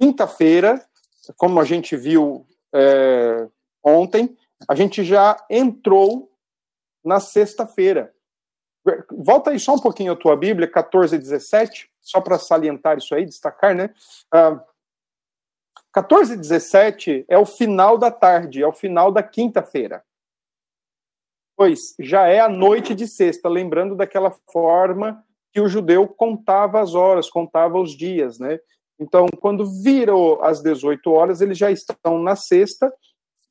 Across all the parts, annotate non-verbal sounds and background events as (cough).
quinta-feira, como a gente viu é, ontem, a gente já entrou na sexta-feira. Volta aí só um pouquinho a tua Bíblia, 14 e 17, só para salientar isso aí, destacar, né? Ah, 14 e 17 é o final da tarde, é o final da quinta-feira. Pois já é a noite de sexta, lembrando daquela forma que o judeu contava as horas, contava os dias, né? Então, quando virou às 18 horas, eles já estão na sexta,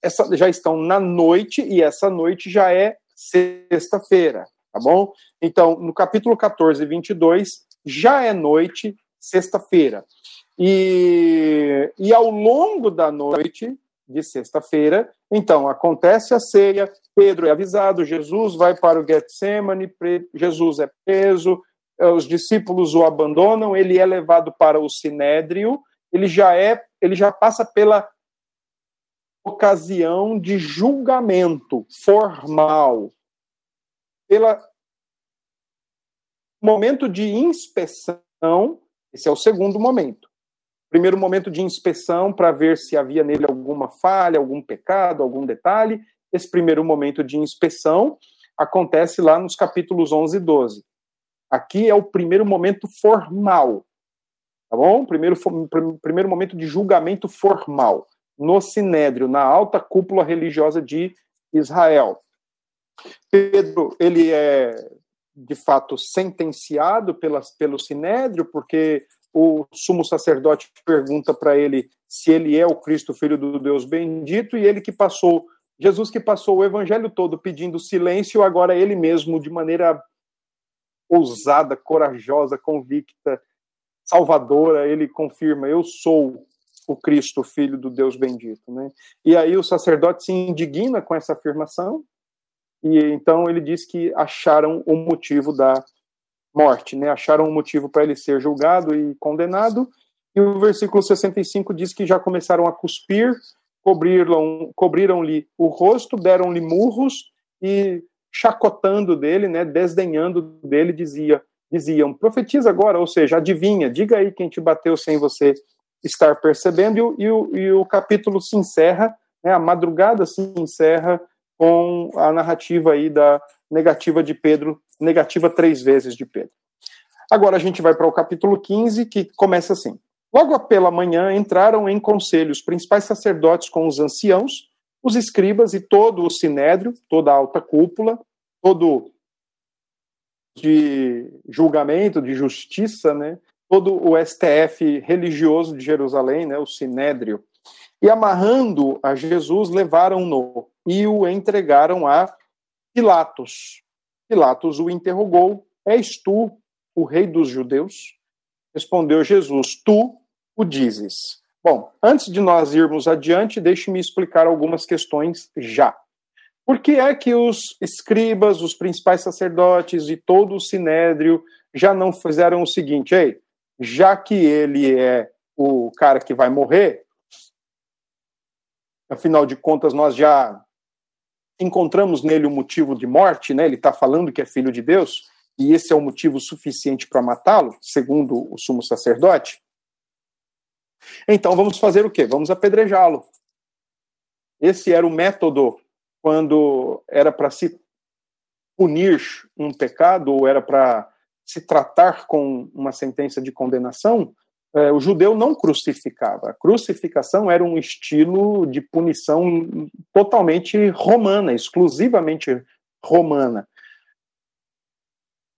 essa, já estão na noite, e essa noite já é sexta-feira, tá bom? Então, no capítulo 14, 22, já é noite, sexta-feira. E, e ao longo da noite de sexta-feira, então, acontece a ceia, Pedro é avisado, Jesus vai para o Getsemane, Jesus é preso, os discípulos o abandonam, ele é levado para o sinédrio, ele já é, ele já passa pela ocasião de julgamento formal, pela momento de inspeção, esse é o segundo momento. Primeiro momento de inspeção para ver se havia nele alguma falha, algum pecado, algum detalhe. Esse primeiro momento de inspeção acontece lá nos capítulos 11 e 12. Aqui é o primeiro momento formal, tá bom? Primeiro, primeiro momento de julgamento formal no Sinédrio, na alta cúpula religiosa de Israel. Pedro, ele é de fato sentenciado pela, pelo Sinédrio, porque o sumo sacerdote pergunta para ele se ele é o Cristo, filho do Deus bendito, e ele que passou, Jesus que passou o evangelho todo pedindo silêncio, agora ele mesmo, de maneira ousada, corajosa, convicta, salvadora, ele confirma: Eu sou o Cristo, filho do Deus bendito. Né? E aí o sacerdote se indigna com essa afirmação, e então ele diz que acharam o motivo da morte, né? acharam o motivo para ele ser julgado e condenado. E o versículo 65 diz que já começaram a cuspir, cobriram-lhe cobriram o rosto, deram-lhe murros e chacotando dele, né, desdenhando dele, dizia, diziam, profetiza agora, ou seja, adivinha, diga aí quem te bateu sem você estar percebendo, e o, e o, capítulo se encerra, né, a madrugada se encerra com a narrativa aí da negativa de Pedro, negativa três vezes de Pedro. Agora a gente vai para o capítulo 15, que começa assim. Logo pela manhã entraram em conselho os principais sacerdotes com os anciãos os escribas e todo o sinédrio, toda a alta cúpula, todo de julgamento, de justiça, né? todo o STF religioso de Jerusalém, né? o sinédrio, e amarrando a Jesus, levaram-no e o entregaram a Pilatos. Pilatos o interrogou: És tu o rei dos judeus? Respondeu Jesus: Tu o dizes. Bom, antes de nós irmos adiante, deixe-me explicar algumas questões já. Por que é que os escribas, os principais sacerdotes e todo o sinédrio já não fizeram o seguinte, ei, já que ele é o cara que vai morrer, afinal de contas nós já encontramos nele o motivo de morte, né? Ele está falando que é filho de Deus e esse é o motivo suficiente para matá-lo, segundo o sumo sacerdote. Então vamos fazer o quê? Vamos apedrejá-lo. Esse era o método quando era para se punir um pecado ou era para se tratar com uma sentença de condenação, eh, o judeu não crucificava. A crucificação era um estilo de punição totalmente romana, exclusivamente romana.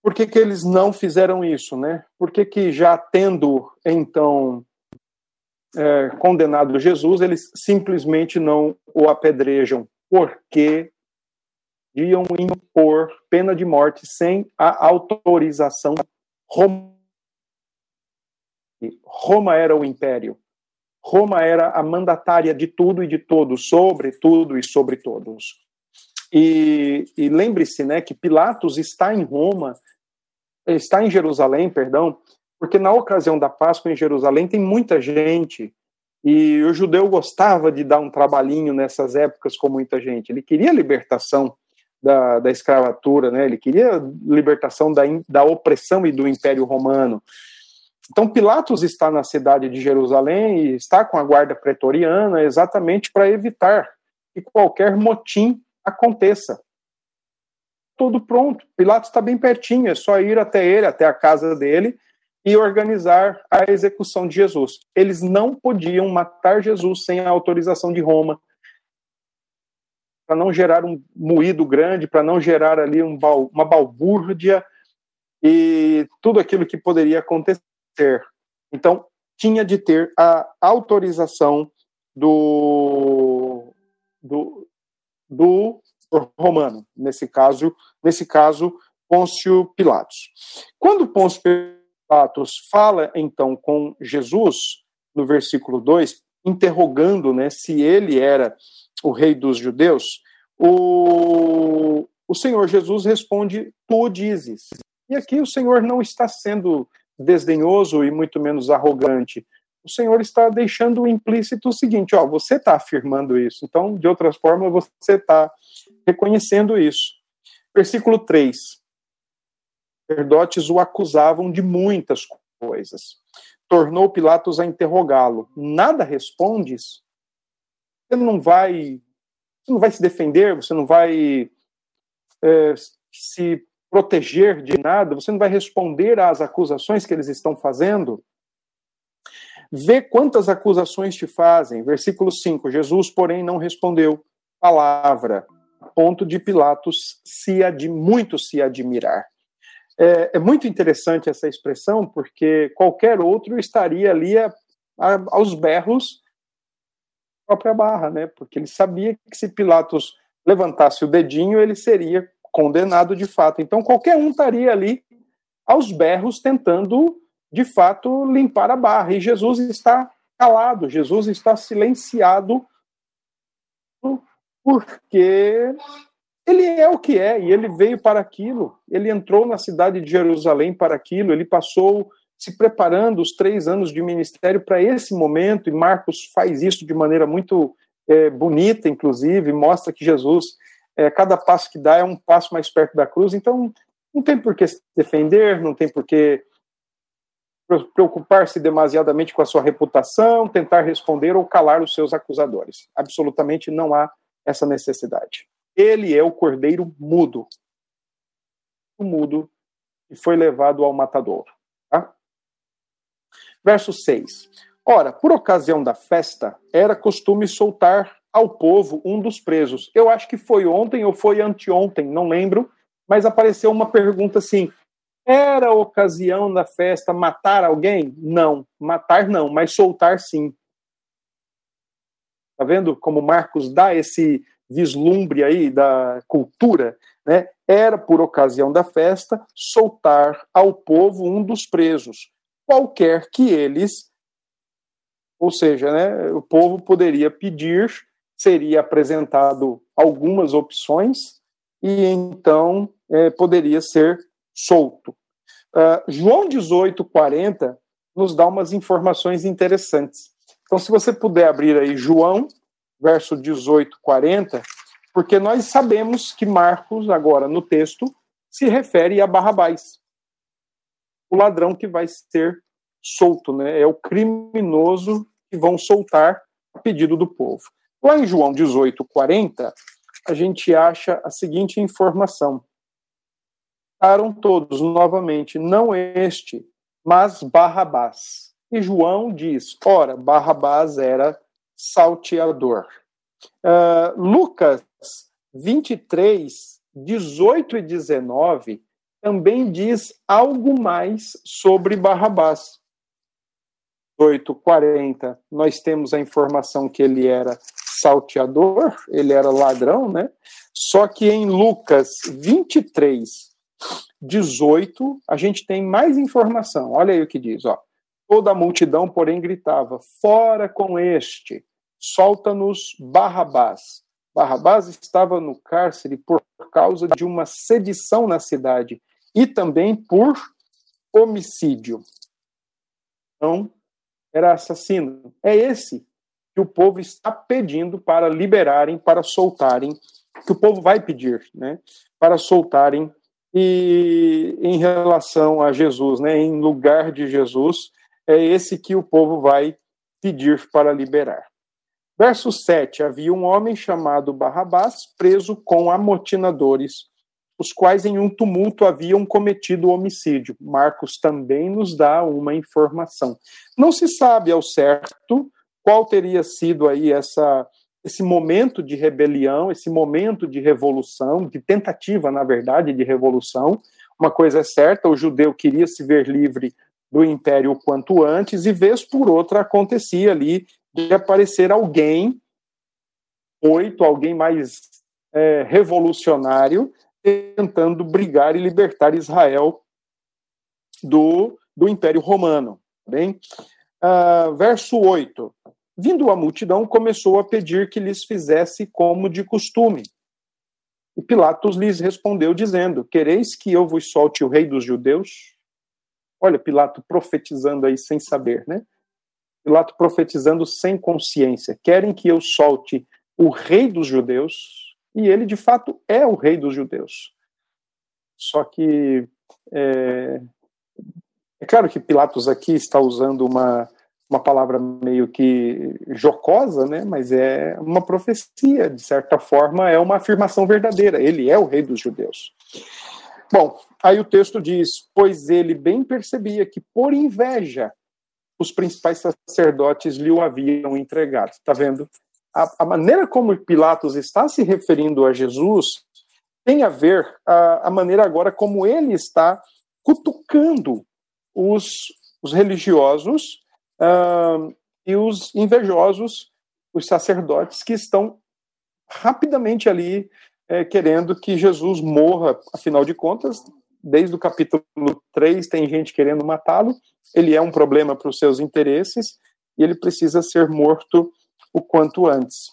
Por que, que eles não fizeram isso, né? Por que, que já tendo então é, condenado Jesus, eles simplesmente não o apedrejam, porque iam impor pena de morte sem a autorização romana. Roma era o império. Roma era a mandatária de tudo e de todos, sobre tudo e sobre todos. E, e lembre-se, né, que Pilatos está em Roma, está em Jerusalém, perdão, porque na ocasião da Páscoa em Jerusalém tem muita gente e o judeu gostava de dar um trabalhinho nessas épocas com muita gente. Ele queria libertação da, da escravatura, né? ele queria libertação da, da opressão e do Império Romano. Então, Pilatos está na cidade de Jerusalém e está com a guarda pretoriana exatamente para evitar que qualquer motim aconteça. Tudo pronto. Pilatos está bem pertinho, é só ir até ele, até a casa dele e organizar a execução de Jesus. Eles não podiam matar Jesus sem a autorização de Roma, para não gerar um moído grande, para não gerar ali um, uma balbúrdia e tudo aquilo que poderia acontecer. Então, tinha de ter a autorização do, do, do romano, nesse caso, nesse caso, Pôncio Pilatos. Quando Pôncio Pilatos fala então com Jesus, no versículo 2, interrogando né, se ele era o rei dos judeus, o, o Senhor Jesus responde: Tu dizes. E aqui o Senhor não está sendo desdenhoso e muito menos arrogante. O Senhor está deixando implícito o seguinte: ó, você está afirmando isso. Então, de outras formas, você está reconhecendo isso. Versículo 3. Sacerdotes o acusavam de muitas coisas. Tornou Pilatos a interrogá-lo. Nada respondes? Você não vai você não vai se defender, você não vai é, se proteger de nada, você não vai responder às acusações que eles estão fazendo. Vê quantas acusações te fazem. Versículo 5: Jesus, porém, não respondeu palavra, a ponto de Pilatos se ad, muito se admirar. É, é, muito interessante essa expressão, porque qualquer outro estaria ali a, a, aos berros própria barra, né? Porque ele sabia que se Pilatos levantasse o dedinho, ele seria condenado de fato. Então qualquer um estaria ali aos berros tentando de fato limpar a barra. E Jesus está calado, Jesus está silenciado porque ele é o que é e ele veio para aquilo. Ele entrou na cidade de Jerusalém para aquilo, ele passou se preparando os três anos de ministério para esse momento, e Marcos faz isso de maneira muito é, bonita, inclusive, mostra que Jesus, é, cada passo que dá é um passo mais perto da cruz, então não tem por que se defender, não tem por que preocupar-se demasiadamente com a sua reputação, tentar responder ou calar os seus acusadores. Absolutamente não há essa necessidade. Ele é o cordeiro mudo, o mudo que foi levado ao matadouro. Tá? Verso 6. Ora, por ocasião da festa, era costume soltar ao povo um dos presos. Eu acho que foi ontem ou foi anteontem, não lembro, mas apareceu uma pergunta assim: era ocasião da festa matar alguém? Não, matar não, mas soltar sim. Tá vendo como Marcos dá esse vislumbre aí da cultura, né? Era por ocasião da festa soltar ao povo um dos presos qualquer que eles, ou seja, né, o povo poderia pedir, seria apresentado algumas opções e então é, poderia ser solto. Uh, João 18, 40 nos dá umas informações interessantes. Então, se você puder abrir aí João, verso 18, 40, porque nós sabemos que Marcos, agora no texto, se refere a Barrabás o ladrão que vai ser solto, né? É o criminoso que vão soltar a pedido do povo. Lá em João 18, 40, a gente acha a seguinte informação. Ficaram todos novamente, não este, mas Barrabás. E João diz: ora, Barrabás era salteador. Uh, Lucas 23, 18 e 19 também diz algo mais sobre Barrabás. 8:40, nós temos a informação que ele era salteador, ele era ladrão, né? Só que em Lucas 23, 18, a gente tem mais informação. Olha aí o que diz, ó. Toda a multidão, porém, gritava: Fora com este, solta-nos Barrabás. Barrabás estava no cárcere por causa de uma sedição na cidade e também por homicídio. Então, era assassino. É esse que o povo está pedindo para liberarem, para soltarem, que o povo vai pedir, né? Para soltarem e em relação a Jesus, né? Em lugar de Jesus, é esse que o povo vai pedir para liberar. Verso 7: Havia um homem chamado Barrabás, preso com amotinadores, os quais em um tumulto haviam cometido homicídio. Marcos também nos dá uma informação. Não se sabe ao certo qual teria sido aí essa esse momento de rebelião, esse momento de revolução, de tentativa, na verdade, de revolução. Uma coisa é certa, o judeu queria se ver livre do império quanto antes, e vez por outra acontecia ali de aparecer alguém, oito, alguém mais é, revolucionário, tentando brigar e libertar Israel do, do Império Romano. Tá bem? Uh, verso 8. Vindo a multidão, começou a pedir que lhes fizesse como de costume. E Pilatos lhes respondeu, dizendo: Quereis que eu vos solte o rei dos judeus? Olha, Pilato profetizando aí sem saber, né? Pilato profetizando sem consciência. Querem que eu solte o rei dos judeus? E ele, de fato, é o rei dos judeus. Só que. É, é claro que Pilatos aqui está usando uma, uma palavra meio que jocosa, né? Mas é uma profecia, de certa forma, é uma afirmação verdadeira. Ele é o rei dos judeus. Bom, aí o texto diz: Pois ele bem percebia que, por inveja, os principais sacerdotes lhe o haviam entregado. Está vendo? A, a, maneira como Pilatos está se referindo a Jesus tem a ver a, a maneira agora como ele está cutucando os, os religiosos uh, e os invejosos, os sacerdotes que estão rapidamente ali é, querendo que Jesus morra, afinal de contas, desde o capítulo 3 tem gente querendo matá-lo, ele é um problema para os seus interesses e ele precisa ser morto o quanto antes.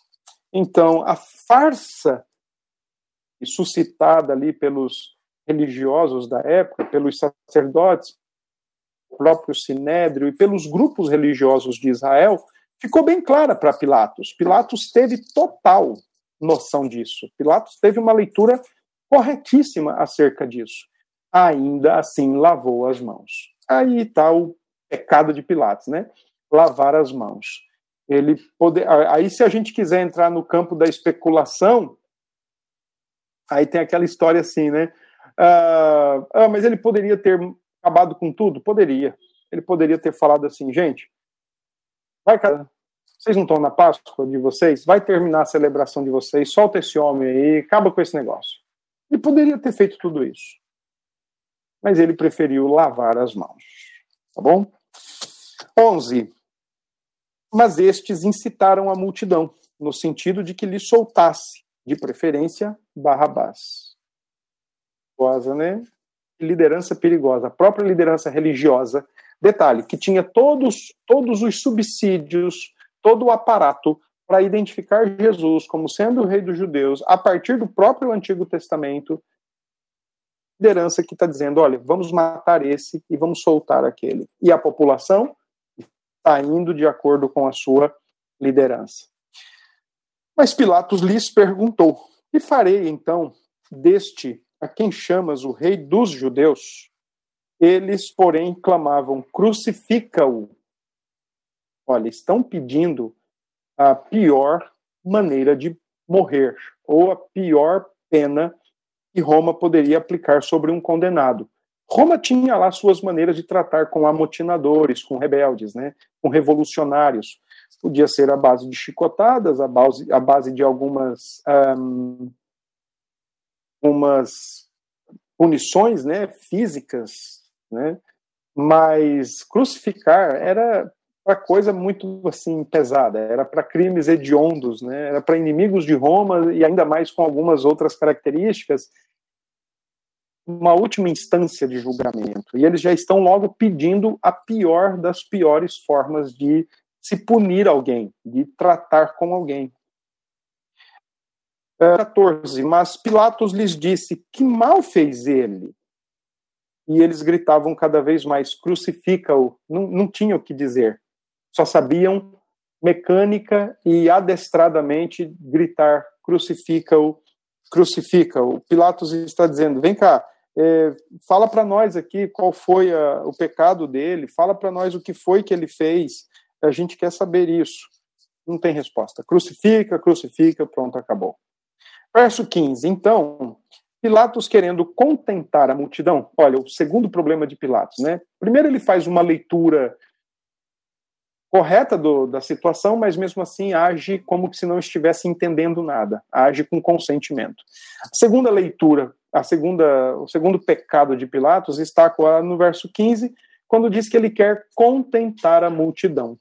Então, a farsa suscitada ali pelos religiosos da época, pelos sacerdotes, próprio Sinédrio e pelos grupos religiosos de Israel, ficou bem clara para Pilatos. Pilatos teve total noção disso. Pilatos teve uma leitura corretíssima acerca disso ainda assim lavou as mãos. Aí está o pecado de Pilatos, né? Lavar as mãos. Ele poder, aí se a gente quiser entrar no campo da especulação, aí tem aquela história assim, né? Ah, ah, mas ele poderia ter acabado com tudo? Poderia. Ele poderia ter falado assim, gente, vai, cara, vocês não estão na Páscoa de vocês? Vai terminar a celebração de vocês, solta esse homem aí, acaba com esse negócio. Ele poderia ter feito tudo isso mas ele preferiu lavar as mãos. Tá bom? 11. Mas estes incitaram a multidão, no sentido de que lhe soltasse, de preferência, Barrabás. Perigosa, né? Liderança perigosa. A própria liderança religiosa, detalhe, que tinha todos, todos os subsídios, todo o aparato para identificar Jesus como sendo o rei dos judeus, a partir do próprio Antigo Testamento, liderança que está dizendo: olha, vamos matar esse e vamos soltar aquele. E a população está indo de acordo com a sua liderança. Mas Pilatos lhes perguntou: Que farei então deste a quem chamas o rei dos judeus? Eles, porém, clamavam: Crucifica-o. Olha, estão pedindo a pior maneira de morrer, ou a pior pena que Roma poderia aplicar sobre um condenado. Roma tinha lá suas maneiras de tratar com amotinadores, com rebeldes, né, com revolucionários. Podia ser a base de chicotadas, a base, a base de algumas um, umas punições né, físicas, né, mas crucificar era para coisa muito assim pesada, era para crimes hediondos, né, era para inimigos de Roma e ainda mais com algumas outras características uma última instância de julgamento. E eles já estão logo pedindo a pior das piores formas de se punir alguém, de tratar com alguém. 14. Mas Pilatos lhes disse: Que mal fez ele? E eles gritavam cada vez mais: Crucifica-o. Não, não tinham o que dizer. Só sabiam mecânica e adestradamente gritar: Crucifica-o, crucifica-o. Pilatos está dizendo: Vem cá, é, fala para nós aqui qual foi a, o pecado dele, fala para nós o que foi que ele fez. A gente quer saber isso. Não tem resposta. Crucifica, crucifica, pronto, acabou. Verso 15. Então, Pilatos querendo contentar a multidão. Olha, o segundo problema de Pilatos, né? Primeiro ele faz uma leitura correta do, da situação, mas mesmo assim age como se não estivesse entendendo nada, age com consentimento. A segunda leitura, a segunda, o segundo pecado de Pilatos está no verso 15, quando diz que ele quer contentar a multidão.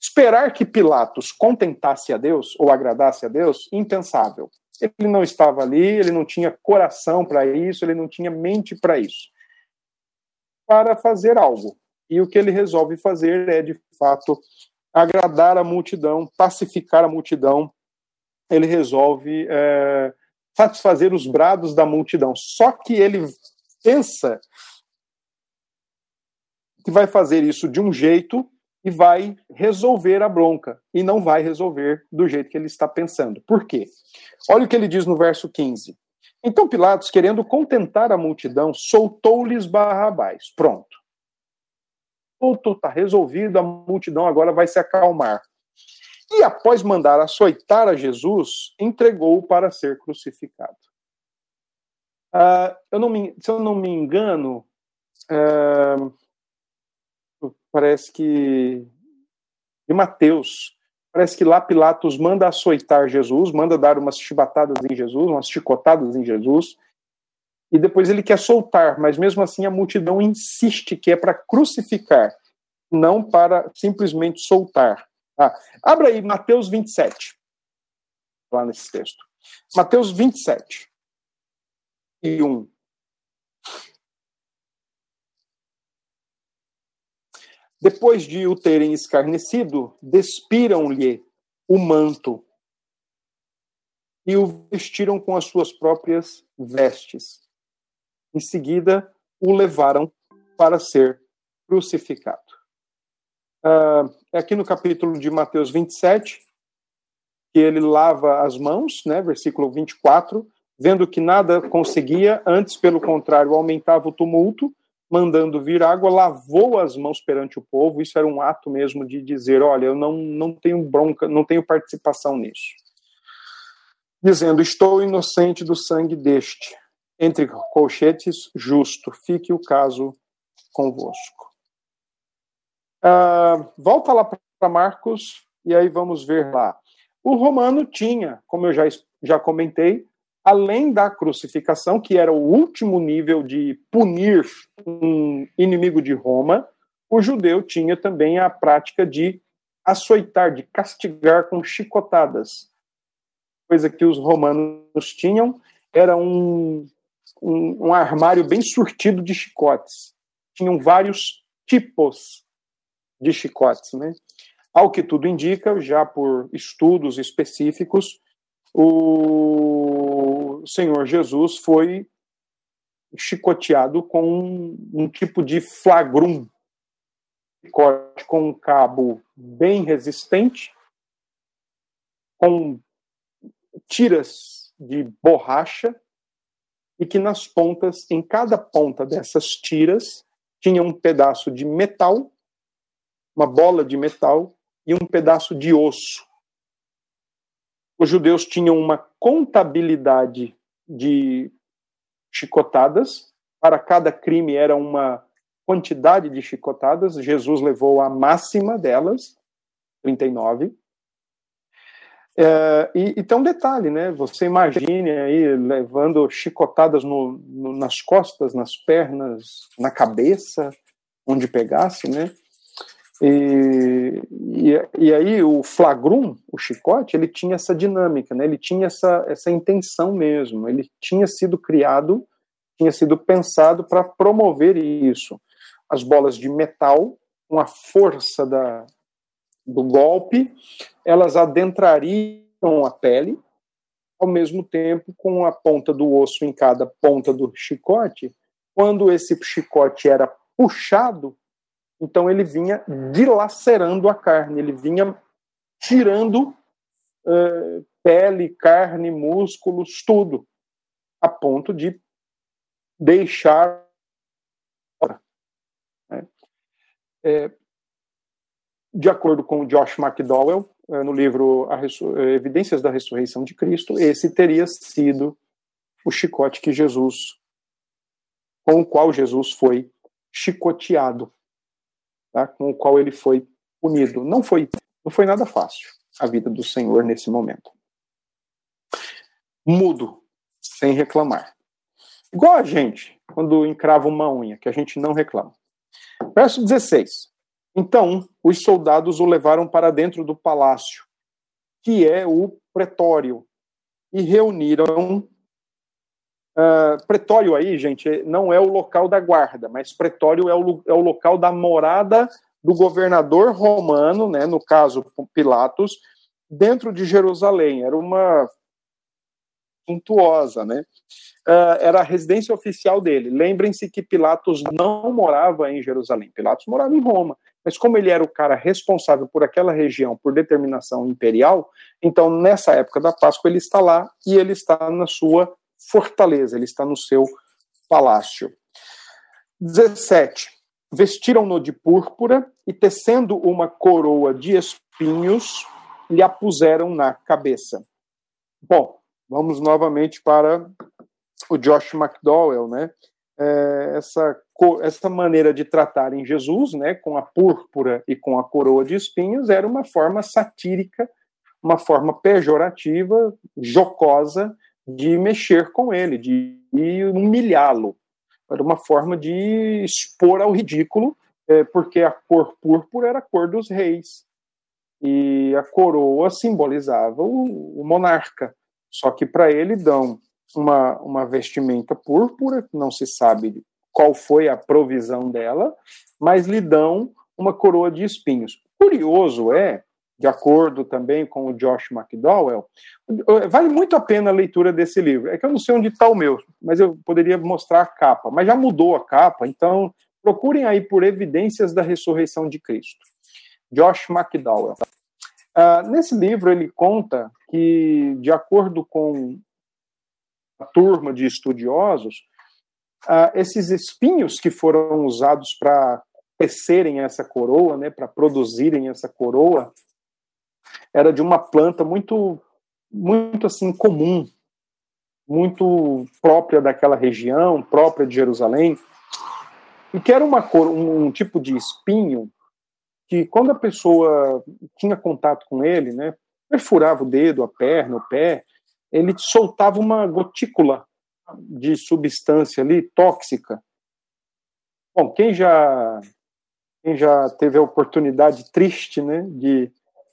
Esperar que Pilatos contentasse a Deus ou agradasse a Deus, impensável. Ele não estava ali, ele não tinha coração para isso, ele não tinha mente para isso. Para fazer algo. E o que ele resolve fazer é, de fato, agradar a multidão, pacificar a multidão. Ele resolve é, satisfazer os brados da multidão. Só que ele pensa que vai fazer isso de um jeito e vai resolver a bronca, e não vai resolver do jeito que ele está pensando. Por quê? Olha o que ele diz no verso 15. Então Pilatos, querendo contentar a multidão, soltou-lhes Barrabás. Pronto. Tudo está resolvido, a multidão agora vai se acalmar. E após mandar açoitar a Jesus, entregou-o para ser crucificado. Uh, eu não me, se eu não me engano, uh, parece que de Mateus, parece que lá Pilatos manda açoitar Jesus, manda dar umas chibatadas em Jesus, umas chicotadas em Jesus, e depois ele quer soltar, mas mesmo assim a multidão insiste que é para crucificar, não para simplesmente soltar. Ah, abra aí Mateus 27, lá nesse texto. Mateus 27 e 1. Depois de o terem escarnecido, despiram-lhe o manto e o vestiram com as suas próprias vestes. Em seguida, o levaram para ser crucificado. Uh, é aqui no capítulo de Mateus 27, que ele lava as mãos, né, versículo 24, vendo que nada conseguia, antes, pelo contrário, aumentava o tumulto, mandando vir água, lavou as mãos perante o povo. Isso era um ato mesmo de dizer: olha, eu não, não tenho bronca, não tenho participação nisso. Dizendo: estou inocente do sangue deste. Entre colchetes, justo. Fique o caso convosco. Uh, volta lá para Marcos e aí vamos ver lá. O romano tinha, como eu já, já comentei, além da crucificação, que era o último nível de punir um inimigo de Roma, o judeu tinha também a prática de açoitar, de castigar com chicotadas. Coisa que os romanos tinham era um, um, um armário bem surtido de chicotes. Tinham vários tipos de chicotes, né? Ao que tudo indica, já por estudos específicos, o Senhor Jesus foi chicoteado com um, um tipo de flagrum, corte com um cabo bem resistente, com tiras de borracha, e que nas pontas, em cada ponta dessas tiras, tinha um pedaço de metal, uma bola de metal e um pedaço de osso os judeus tinham uma contabilidade de chicotadas, para cada crime era uma quantidade de chicotadas, Jesus levou a máxima delas, 39. É, e, e tem um detalhe, né? Você imagine aí levando chicotadas no, no, nas costas, nas pernas, na cabeça, onde pegasse, né? E, e, e, aí o flagrum, o chicote, ele tinha essa dinâmica, né? ele tinha essa, essa intenção mesmo, ele tinha sido criado, tinha sido pensado para promover isso. As bolas de metal, com a força da, do golpe, elas adentrariam a pele, ao mesmo tempo com a ponta do osso em cada ponta do chicote. Quando esse chicote era puxado, então ele vinha dilacerando a carne, ele vinha tirando uh, pele, carne, músculos, tudo, a ponto de deixar. Né? É, de acordo com Josh McDowell, é, no livro Evidências da Ressurreição de Cristo, esse teria sido o chicote que Jesus, com o qual Jesus foi chicoteado, tá? com o qual ele foi punido. Não foi, não foi nada fácil a vida do Senhor nesse momento. Mudo, sem reclamar. Igual a gente, quando encrava uma unha, que a gente não reclama. Verso 16. Então, os soldados o levaram para dentro do palácio, que é o pretório, e reuniram. Uh, pretório aí, gente, não é o local da guarda, mas pretório é o, é o local da morada do governador romano, né, no caso Pilatos, dentro de Jerusalém. Era uma suntuosa, né? Uh, era a residência oficial dele. Lembrem-se que Pilatos não morava em Jerusalém, Pilatos morava em Roma. Mas como ele era o cara responsável por aquela região, por determinação imperial, então nessa época da Páscoa ele está lá e ele está na sua fortaleza, ele está no seu palácio. 17. Vestiram-no de púrpura e, tecendo uma coroa de espinhos, lhe a puseram na cabeça. Bom, vamos novamente para o Josh McDowell, né? É, essa, essa maneira de tratar em Jesus, né, com a púrpura e com a coroa de espinhos, era uma forma satírica, uma forma pejorativa, jocosa de mexer com ele, de humilhá-lo. Era uma forma de expor ao ridículo, é, porque a cor púrpura era a cor dos reis e a coroa simbolizava o, o monarca. Só que para ele dão uma, uma vestimenta púrpura, não se sabe qual foi a provisão dela, mas lhe dão uma coroa de espinhos. Curioso é, de acordo também com o Josh McDowell, vale muito a pena a leitura desse livro. É que eu não sei onde está o meu, mas eu poderia mostrar a capa, mas já mudou a capa, então procurem aí por evidências da ressurreição de Cristo. Josh McDowell. Uh, nesse livro ele conta que, de acordo com a turma de estudiosos, uh, esses espinhos que foram usados para tecerem essa coroa, né, para produzirem essa coroa, era de uma planta muito, muito assim comum, muito própria daquela região, própria de Jerusalém, e que era uma cor, um, um tipo de espinho que quando a pessoa tinha contato com ele, né, perfurava o dedo, a perna, o pé, ele soltava uma gotícula de substância ali tóxica. Bom, quem já quem já teve a oportunidade triste, né, de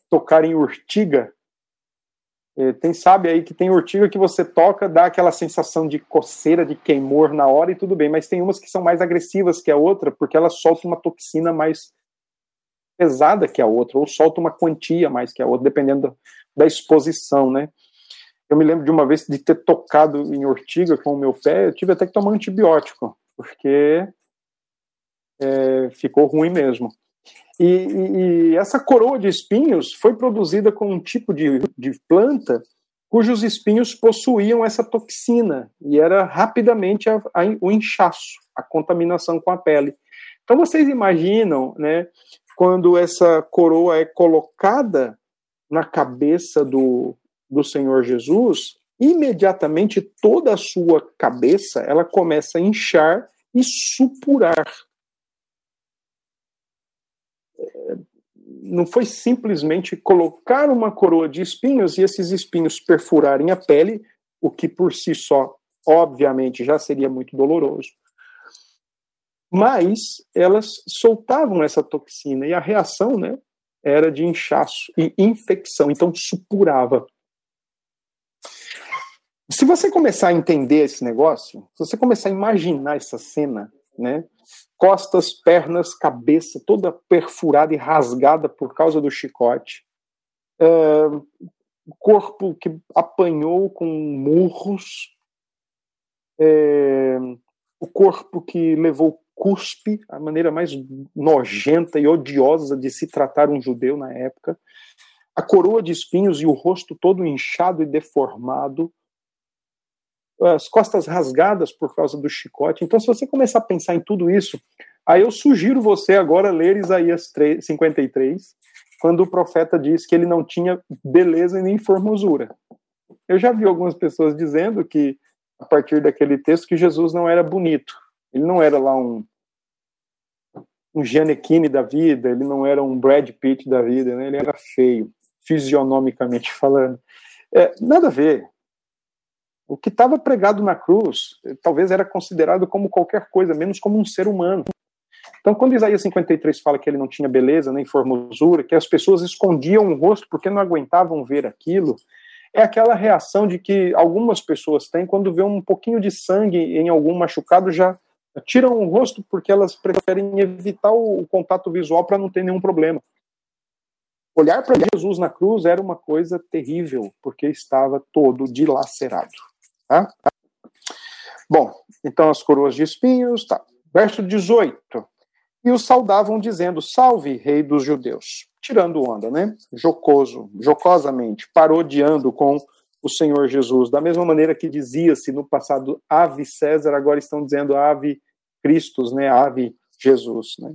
tocar em urtiga, é, tem sabe aí que tem urtiga que você toca dá aquela sensação de coceira, de queimor na hora e tudo bem, mas tem umas que são mais agressivas que a outra porque ela solta uma toxina mais pesada que a outra ou solta uma quantia mais que a outra, dependendo da, exposição, né? Eu me lembro de uma vez de ter tocado em ortiga com o meu pé, eu tive até que tomar antibiótico, porque é, ficou ruim mesmo. E, e, e, essa coroa de espinhos foi produzida com um tipo de, de planta cujos espinhos possuíam essa toxina e era rapidamente a, a, o inchaço, a contaminação com a pele. Então vocês imaginam, né, quando essa coroa é colocada na cabeça do, do Senhor Jesus, imediatamente toda a sua cabeça ela começa a inchar e supurar. Não foi simplesmente colocar uma coroa de espinhos e esses espinhos perfurarem a pele, o que por si só, obviamente, já seria muito doloroso. Mas elas soltavam essa toxina e a reação, né, era de inchaço e infecção, então supurava. Se você começar a entender esse negócio, se você começar a imaginar essa cena, né? Costas, pernas, cabeça toda perfurada e rasgada por causa do chicote, é, corpo que apanhou com murros, é, o corpo que levou cuspe, a maneira mais nojenta e odiosa de se tratar um judeu na época, a coroa de espinhos e o rosto todo inchado e deformado, as costas rasgadas por causa do chicote. Então, se você começar a pensar em tudo isso, aí eu sugiro você agora ler Isaías 3, 53, quando o profeta diz que ele não tinha beleza nem formosura. Eu já vi algumas pessoas dizendo que, a partir daquele texto, que Jesus não era bonito. Ele não era lá um, um Giannichini da vida, ele não era um Brad Pitt da vida, né? ele era feio, fisionomicamente falando. É, nada a ver. O que estava pregado na cruz talvez era considerado como qualquer coisa, menos como um ser humano. Então, quando Isaías 53 fala que ele não tinha beleza nem formosura, que as pessoas escondiam o rosto porque não aguentavam ver aquilo, é aquela reação de que algumas pessoas têm quando vê um pouquinho de sangue em algum machucado, já tiram o rosto porque elas preferem evitar o contato visual para não ter nenhum problema. Olhar para Jesus na cruz era uma coisa terrível, porque estava todo dilacerado. Tá? Bom, então as coroas de espinhos, tá. Verso 18. E os saudavam dizendo: Salve, rei dos judeus. Tirando onda, né? Jocoso, jocosamente, parodiando com o Senhor Jesus. Da mesma maneira que dizia-se no passado Ave César, agora estão dizendo Ave Cristos, né? Ave Jesus, né?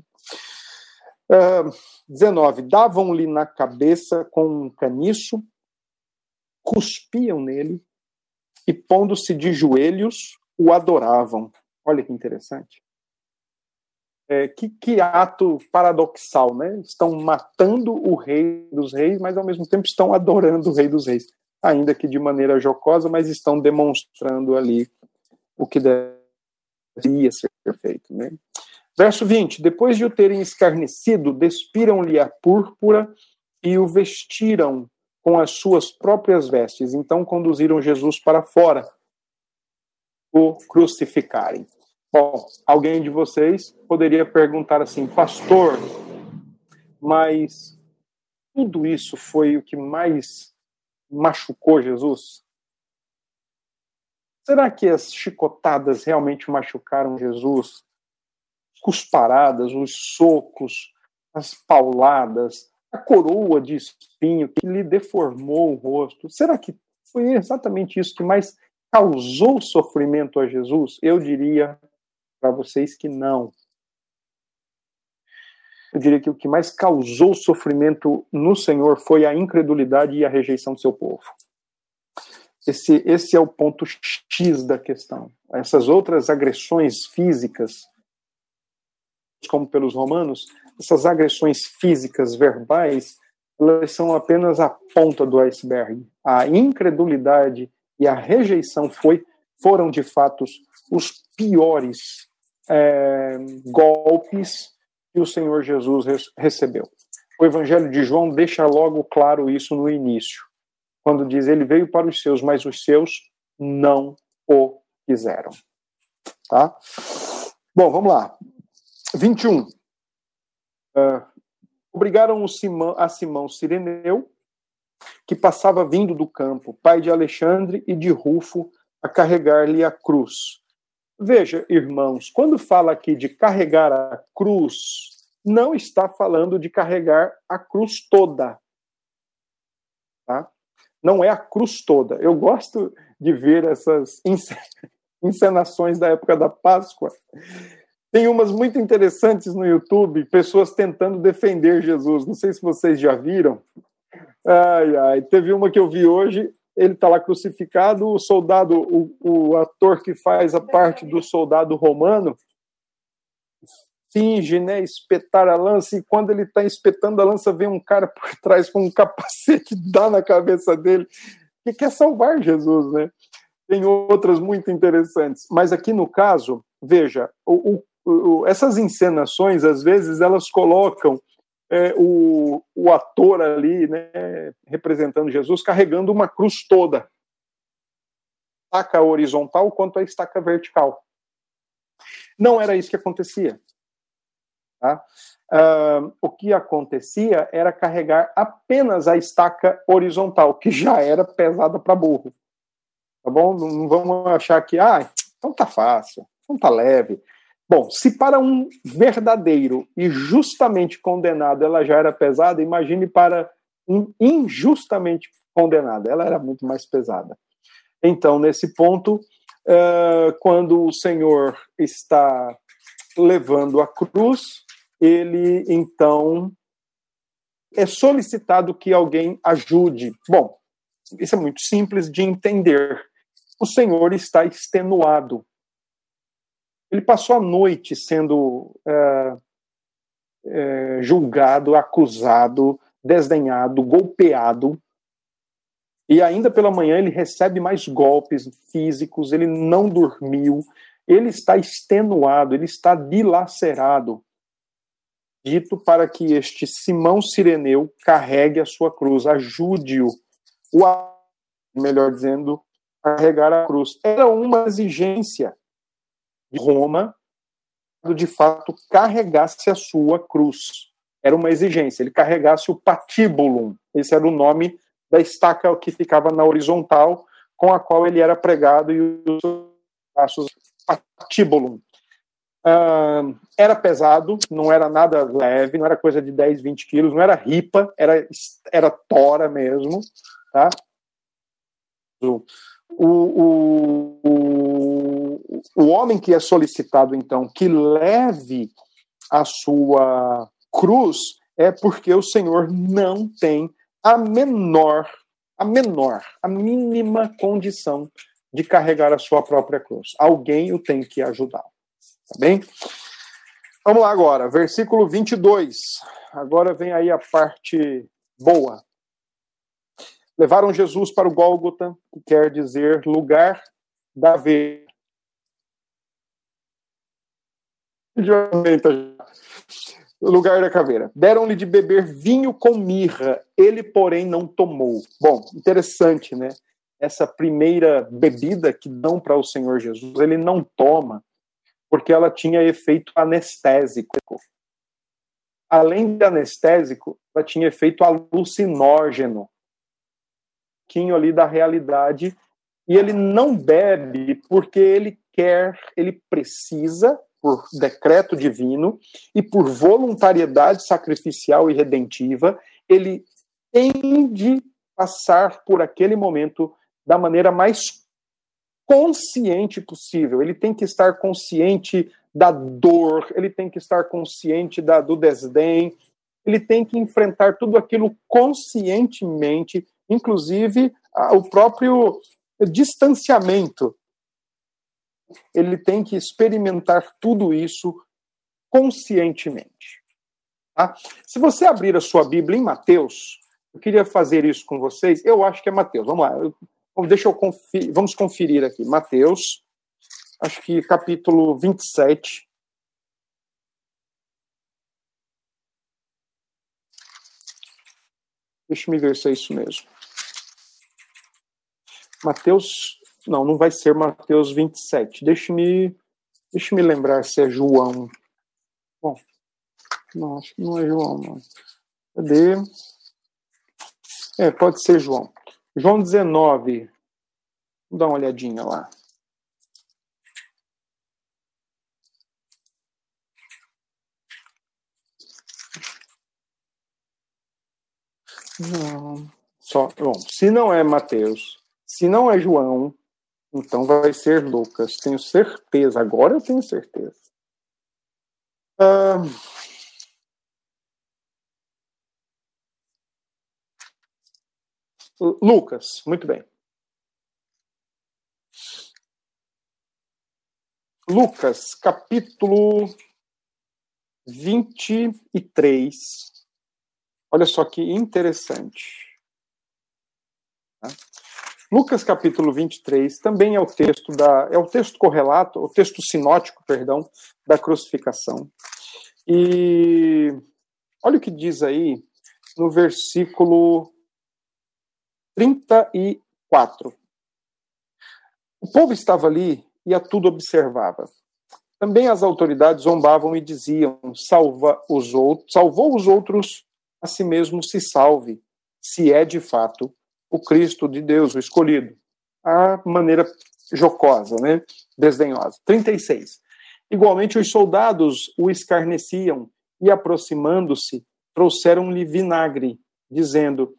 Uh, 19. Davam-lhe na cabeça com um caniço, cuspiam nele e, pondo-se de joelhos, o adoravam. Olha que interessante. É, que, que, ato paradoxal, né? Estão matando o rei dos reis, mas ao mesmo tempo estão adorando o rei dos reis, ainda que de maneira jocosa, mas estão demonstrando ali o que deveria ser feito, né? Verso 20: Depois de o terem escarnecido, despiram-lhe a púrpura e o vestiram com as suas próprias vestes. Então conduziram Jesus para fora, o crucificarem. Bom, alguém de vocês poderia perguntar assim, pastor, mas tudo isso foi o que mais machucou Jesus? Será que as chicotadas realmente machucaram Jesus? Cusparadas, os socos, as pauladas, a coroa de espinho que lhe deformou o rosto. Será que foi exatamente isso que mais causou sofrimento a Jesus? Eu diria para vocês que não. Eu diria que o que mais causou sofrimento no Senhor foi a incredulidade e a rejeição do seu povo. Esse, esse é o ponto X da questão. Essas outras agressões físicas, como pelos romanos, essas agressões físicas, verbais, elas são apenas a ponta do iceberg. A incredulidade e a rejeição foi, foram, de fato, os piores é, golpes que o Senhor Jesus recebeu. O Evangelho de João deixa logo claro isso no início, quando diz: Ele veio para os seus, mas os seus não o quiseram. Tá? Bom, vamos lá. 21. Uh, obrigaram Simão, a Simão Sireneu, que passava vindo do campo, pai de Alexandre e de Rufo, a carregar-lhe a cruz. Veja, irmãos, quando fala aqui de carregar a cruz, não está falando de carregar a cruz toda. Tá? Não é a cruz toda. Eu gosto de ver essas (laughs) encenações da época da Páscoa, tem umas muito interessantes no YouTube, pessoas tentando defender Jesus. Não sei se vocês já viram. Ai, ai. Teve uma que eu vi hoje, ele está lá crucificado, o soldado, o, o ator que faz a parte do soldado romano, finge, né, espetar a lança, e quando ele está espetando a lança, vem um cara por trás com um capacete, (laughs) dá na cabeça dele, que quer salvar Jesus, né? Tem outras muito interessantes. Mas aqui no caso, veja, o, essas encenações, às vezes, elas colocam é, o, o ator ali, né, representando Jesus, carregando uma cruz toda, estaca horizontal quanto a estaca vertical. Não era isso que acontecia. Tá? Uh, o que acontecia era carregar apenas a estaca horizontal, que já era pesada para burro. Tá bom? Não vamos achar que, ah, então tá fácil, então tá leve. Bom, se para um verdadeiro e justamente condenado ela já era pesada, imagine para um injustamente condenado. Ela era muito mais pesada. Então, nesse ponto, uh, quando o Senhor está levando a cruz, ele então é solicitado que alguém ajude. Bom, isso é muito simples de entender. O Senhor está extenuado. Ele passou a noite sendo é, é, julgado, acusado, desdenhado, golpeado. E ainda pela manhã ele recebe mais golpes físicos, ele não dormiu, ele está extenuado, ele está dilacerado. Dito para que este Simão Sireneu carregue a sua cruz, ajude-o, o melhor dizendo, carregar a cruz. Era uma exigência de Roma de fato carregasse a sua cruz. Era uma exigência, ele carregasse o patibulum. Esse era o nome da estaca que ficava na horizontal, com a qual ele era pregado e os braços patibulum. Uh, era pesado, não era nada leve, não era coisa de 10, 20 quilos, não era ripa, era, era tora mesmo, tá? O, o, o, homem que é solicitado, então, que leve a sua cruz, é porque o Senhor não tem a menor, a menor, a mínima condição de carregar a sua própria cruz. Alguém o tem que ajudar. Tá bem? Vamos lá agora, versículo 22. Agora vem aí a parte boa. Levaram Jesus para o Gólgota, que quer dizer lugar da veia. lugar da caveira. Deram-lhe de beber vinho com mirra, ele, porém, não tomou. Bom, interessante, né? Essa primeira bebida que dão para o Senhor Jesus, ele não toma, porque ela tinha efeito anestésico. Além de anestésico, ela tinha efeito alucinógeno pouquinho ali da realidade e ele não bebe porque ele quer, ele precisa, por decreto divino e por voluntariedade sacrificial e redentiva, ele tem de passar por aquele momento da maneira mais consciente possível. Ele tem que estar consciente da dor, ele tem que estar consciente da, do desdém, ele tem que enfrentar tudo aquilo conscientemente inclusive o próprio distanciamento. Ele tem que experimentar tudo isso conscientemente. Tá? Se você abrir a sua Bíblia em Mateus, eu queria fazer isso com vocês. Eu acho que é Mateus. Vamos lá. Deixa eu conferir, vamos conferir aqui. Mateus, acho que capítulo 27. Deixa eu ver se é isso mesmo. Mateus. Não, não vai ser Mateus 27. Deixe-me deixe me lembrar se é João. Bom, não, acho que não é João, não. Cadê? É, pode ser João. João 19. Vamos dar uma olhadinha lá. Não. Só, bom, se não é Mateus, se não é João, então vai ser Lucas. Tenho certeza. Agora eu tenho certeza. Uh... Lucas, muito bem. Lucas, capítulo 23. Olha só que interessante. Tá? Lucas capítulo 23 também é o texto da é o texto correlato, o texto sinótico, perdão, da crucificação. E olha o que diz aí no versículo 34. O povo estava ali e a tudo observava. Também as autoridades zombavam e diziam: Salva os outros, salvou os outros, a si mesmo se salve, se é de fato o Cristo de Deus, o escolhido. A maneira jocosa, né? desdenhosa. 36. Igualmente, os soldados o escarneciam e, aproximando-se, trouxeram-lhe vinagre, dizendo: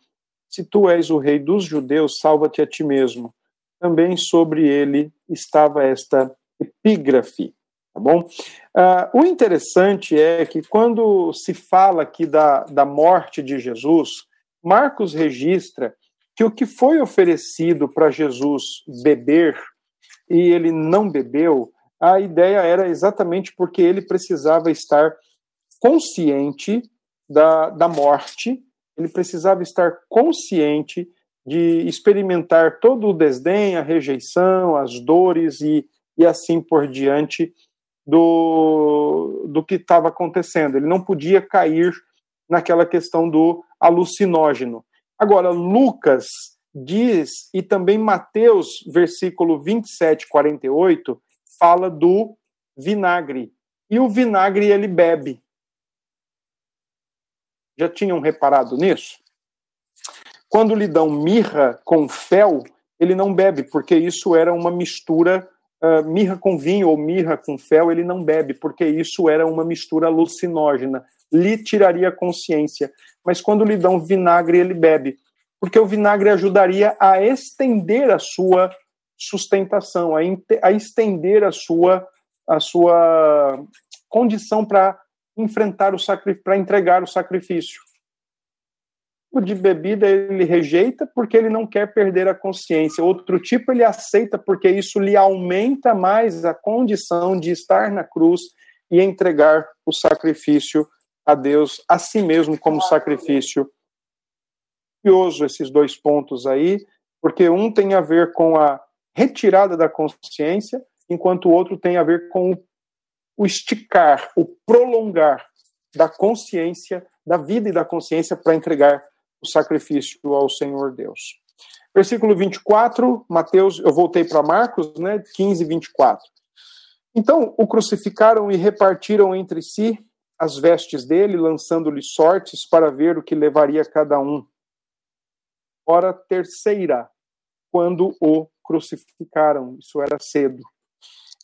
Se tu és o rei dos judeus, salva-te a ti mesmo. também sobre ele estava esta epígrafe. Tá bom? Uh, o interessante é que quando se fala aqui da, da morte de Jesus, Marcos registra que o que foi oferecido para Jesus beber e ele não bebeu, a ideia era exatamente porque ele precisava estar consciente da, da morte, ele precisava estar consciente de experimentar todo o desdém, a rejeição, as dores e, e assim por diante do, do que estava acontecendo. Ele não podia cair naquela questão do alucinógeno. Agora, Lucas diz, e também Mateus, versículo 27, 48, fala do vinagre. E o vinagre ele bebe. Já tinham reparado nisso? Quando lhe dão mirra com fel, ele não bebe, porque isso era uma mistura uh, mirra com vinho ou mirra com fel, ele não bebe, porque isso era uma mistura alucinógena, lhe tiraria consciência. Mas quando lhe dão vinagre, ele bebe, porque o vinagre ajudaria a estender a sua sustentação, a, a estender a sua, a sua condição para enfrentar o sacrifício, para entregar o sacrifício. O de bebida ele rejeita porque ele não quer perder a consciência. Outro tipo ele aceita porque isso lhe aumenta mais a condição de estar na cruz e entregar o sacrifício a Deus, a si mesmo como sacrifício. Curioso esses dois pontos aí, porque um tem a ver com a retirada da consciência, enquanto o outro tem a ver com o esticar, o prolongar da consciência, da vida e da consciência para entregar o sacrifício ao Senhor Deus. Versículo 24, Mateus, eu voltei para Marcos, né, 15, 24. Então o crucificaram e repartiram entre si as vestes dele, lançando-lhe sortes para ver o que levaria cada um. Hora terceira, quando o crucificaram, isso era cedo.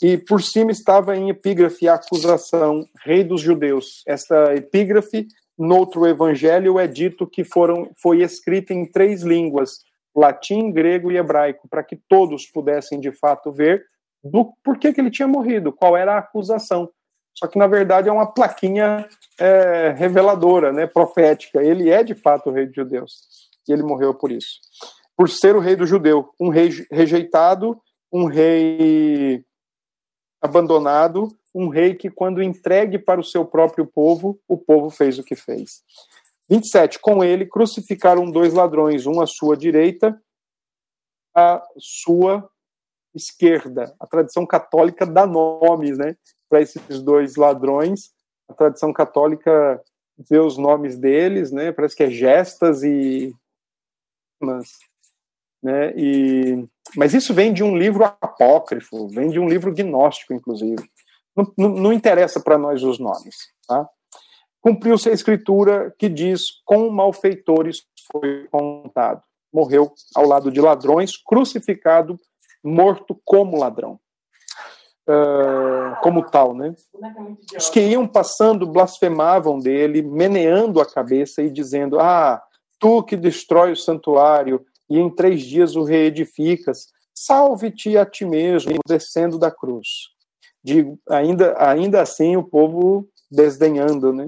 E por cima estava em epígrafe a acusação, rei dos judeus. Esta epígrafe no outro evangelho é dito que foram, foi escrita em três línguas, latim, grego e hebraico, para que todos pudessem de fato ver do porquê que ele tinha morrido, qual era a acusação. Só que na verdade é uma plaquinha é, reveladora, né, profética. Ele é de fato o rei dos judeus e ele morreu por isso, por ser o rei do judeu, um rei rejeitado, um rei abandonado, um rei que, quando entregue para o seu próprio povo, o povo fez o que fez. 27. Com ele crucificaram dois ladrões, um à sua direita, à sua esquerda. A tradição católica dá nomes né, para esses dois ladrões. A tradição católica vê os nomes deles, né, parece que é gestas e. Né, e mas isso vem de um livro apócrifo, vem de um livro gnóstico, inclusive. Não, não, não interessa para nós os nomes. Tá? Cumpriu-se a escritura que diz: com malfeitores foi contado. Morreu ao lado de ladrões, crucificado, morto como ladrão. Uh, como tal, né? Os que iam passando blasfemavam dele, meneando a cabeça e dizendo: Ah, tu que destrói o santuário e em três dias o reedificas, salve-te a ti mesmo, descendo da cruz. Digo, ainda, ainda assim o povo desdenhando, né?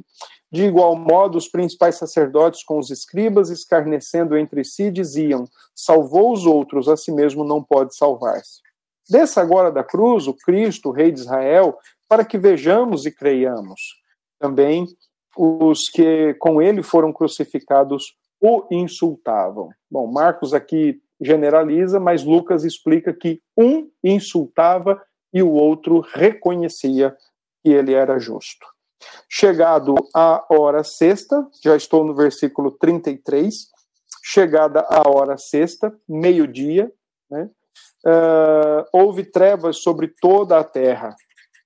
De igual modo, os principais sacerdotes com os escribas, escarnecendo entre si, diziam: Salvou os outros, a si mesmo não pode salvar-se. Desça agora da cruz o Cristo, o Rei de Israel, para que vejamos e creiamos. Também os que com ele foram crucificados o insultavam. Bom, Marcos aqui generaliza, mas Lucas explica que um insultava e o outro reconhecia que ele era justo. Chegado a hora sexta, já estou no versículo 33, chegada a hora sexta, meio-dia, né, uh, houve trevas sobre toda a terra,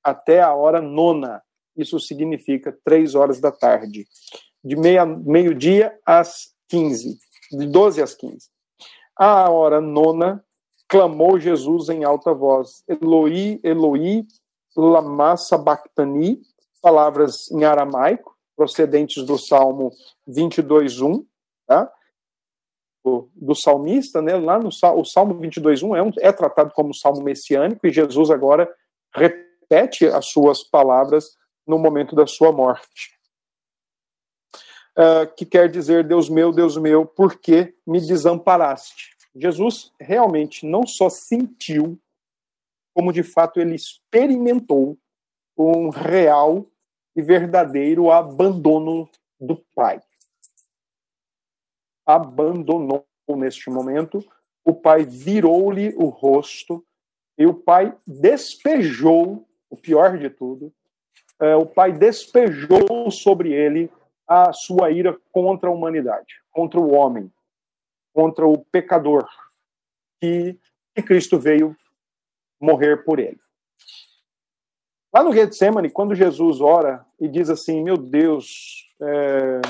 até a hora nona, isso significa três horas da tarde, de meio-dia às 15, de 12 às 15. À hora nona, clamou Jesus em alta voz: Eloi, Eloi, lama sabachthani, palavras em aramaico, procedentes do Salmo 22:1, tá? Do salmista, né, lá no o Salmo 22.1 é, um, é tratado como salmo messiânico e Jesus agora repete as suas palavras no momento da sua morte. Uh, que quer dizer, Deus meu, Deus meu, por que me desamparaste? Jesus realmente não só sentiu, como de fato ele experimentou um real e verdadeiro abandono do Pai abandonou neste momento, o pai virou-lhe o rosto e o pai despejou, o pior de tudo, é, o pai despejou sobre ele a sua ira contra a humanidade, contra o homem, contra o pecador, que, que Cristo veio morrer por ele. Lá no Getsemane, quando Jesus ora e diz assim: Meu Deus, é,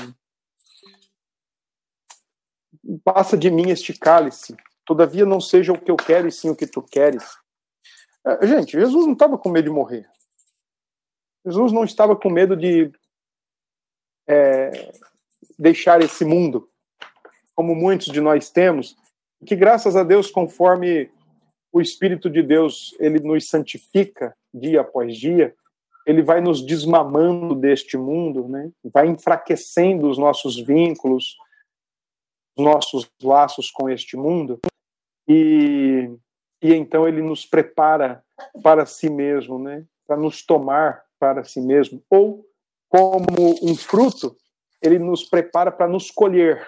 passa de mim este cálice, todavia não seja o que eu quero e sim o que tu queres. É, gente, Jesus não estava com medo de morrer. Jesus não estava com medo de é, deixar esse mundo, como muitos de nós temos, que graças a Deus, conforme o Espírito de Deus ele nos santifica dia após dia, ele vai nos desmamando deste mundo, né? vai enfraquecendo os nossos vínculos, nossos laços com este mundo e, e então ele nos prepara para si mesmo, né? Para nos tomar para si mesmo ou como um fruto, ele nos prepara para nos colher,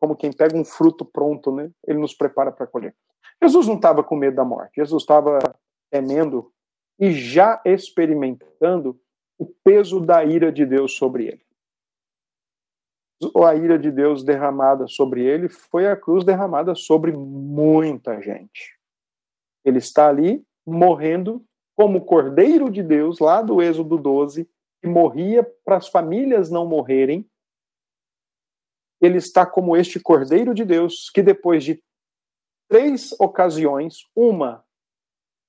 como quem pega um fruto pronto, né? Ele nos prepara para colher. Jesus não estava com medo da morte, Jesus estava temendo e já experimentando o peso da ira de Deus sobre ele a ira de Deus derramada sobre ele foi a cruz derramada sobre muita gente. Ele está ali morrendo como Cordeiro de Deus, lá do Êxodo 12, que morria para as famílias não morrerem. Ele está como este Cordeiro de Deus, que depois de três ocasiões, uma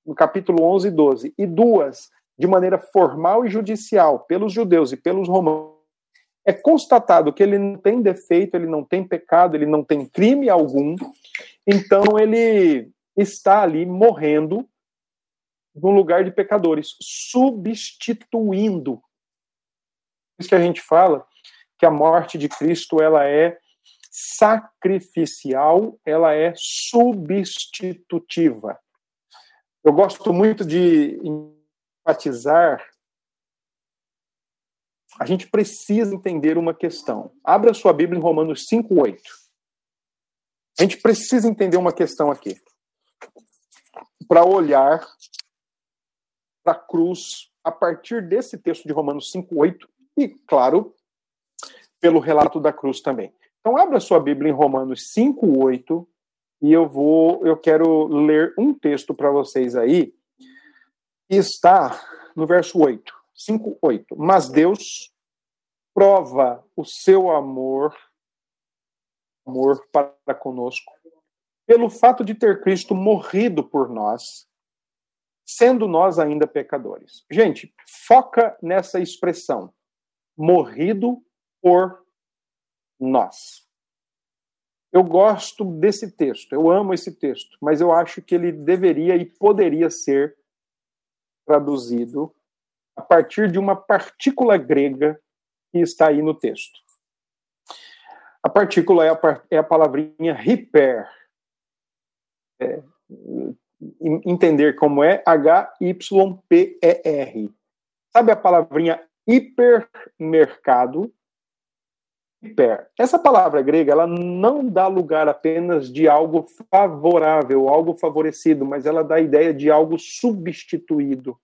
no capítulo 11 e 12, e duas de maneira formal e judicial pelos judeus e pelos romanos, é constatado que ele não tem defeito, ele não tem pecado, ele não tem crime algum, então ele está ali morrendo no lugar de pecadores, substituindo. Por isso que a gente fala que a morte de Cristo ela é sacrificial, ela é substitutiva. Eu gosto muito de enfatizar a gente precisa entender uma questão. Abra sua Bíblia em Romanos 5:8. A gente precisa entender uma questão aqui. Para olhar para a cruz a partir desse texto de Romanos 5:8 e, claro, pelo relato da cruz também. Então abra sua Bíblia em Romanos 5:8 e eu vou eu quero ler um texto para vocês aí está no verso 8. 5, 8. Mas Deus prova o seu amor, amor para conosco, pelo fato de ter Cristo morrido por nós, sendo nós ainda pecadores. Gente, foca nessa expressão, morrido por nós. Eu gosto desse texto, eu amo esse texto, mas eu acho que ele deveria e poderia ser traduzido a partir de uma partícula grega que está aí no texto. A partícula é a, é a palavrinha hiper. É, entender como é H-Y-P-E-R. Sabe a palavrinha hipermercado? Hiper. Essa palavra grega ela não dá lugar apenas de algo favorável, algo favorecido, mas ela dá a ideia de algo substituído.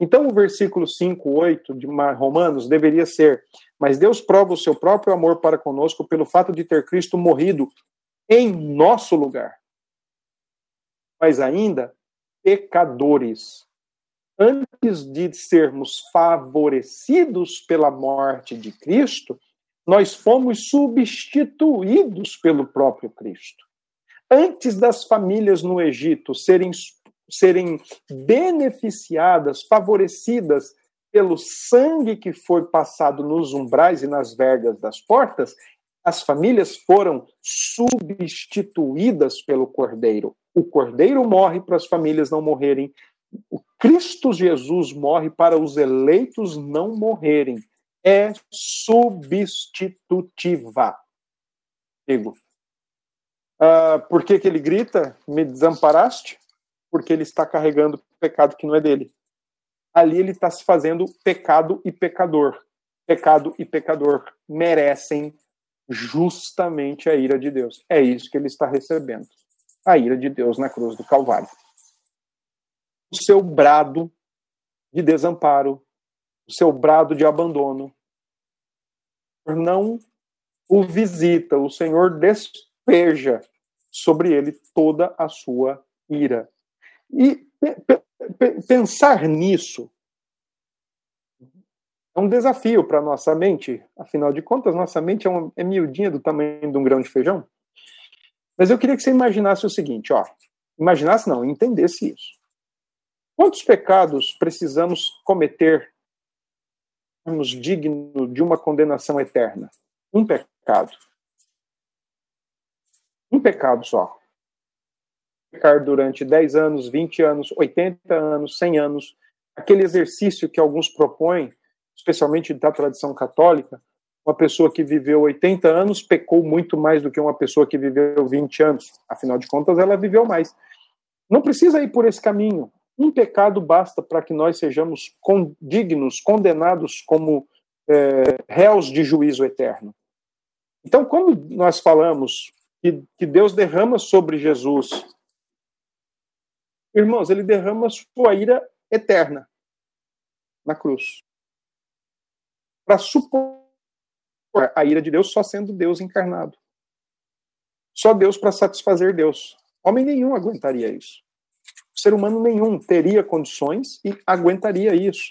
Então, o versículo 5, 8 de Romanos deveria ser: Mas Deus prova o seu próprio amor para conosco pelo fato de ter Cristo morrido em nosso lugar. Mas ainda, pecadores. Antes de sermos favorecidos pela morte de Cristo, nós fomos substituídos pelo próprio Cristo. Antes das famílias no Egito serem serem beneficiadas, favorecidas pelo sangue que foi passado nos umbrais e nas vergas das portas, As famílias foram substituídas pelo Cordeiro. O Cordeiro morre para as famílias não morrerem. O Cristo Jesus morre para os eleitos não morrerem. É substitutiva. Digo. Uh, por que, que ele grita? Me desamparaste? Porque ele está carregando pecado que não é dele. Ali ele está se fazendo pecado e pecador. Pecado e pecador merecem justamente a ira de Deus. É isso que ele está recebendo. A ira de Deus na cruz do Calvário. O seu brado de desamparo, o seu brado de abandono, não o visita, o Senhor despeja sobre ele toda a sua ira. E pensar nisso é um desafio para nossa mente. Afinal de contas, nossa mente é, uma, é miudinha do tamanho de um grão de feijão. Mas eu queria que você imaginasse o seguinte, ó. Imaginasse não, entendesse isso. Quantos pecados precisamos cometer sermos dignos de uma condenação eterna? Um pecado. Um pecado só. Pecar durante 10 anos, 20 anos, 80 anos, 100 anos. Aquele exercício que alguns propõem especialmente da tradição católica, uma pessoa que viveu 80 anos pecou muito mais do que uma pessoa que viveu 20 anos. Afinal de contas, ela viveu mais. Não precisa ir por esse caminho. Um pecado basta para que nós sejamos dignos, condenados como é, réus de juízo eterno. Então, quando nós falamos que, que Deus derrama sobre Jesus, irmãos, ele derrama sua ira eterna na cruz para supor a ira de Deus só sendo Deus encarnado. Só Deus para satisfazer Deus. Homem nenhum aguentaria isso. Ser humano nenhum teria condições e aguentaria isso.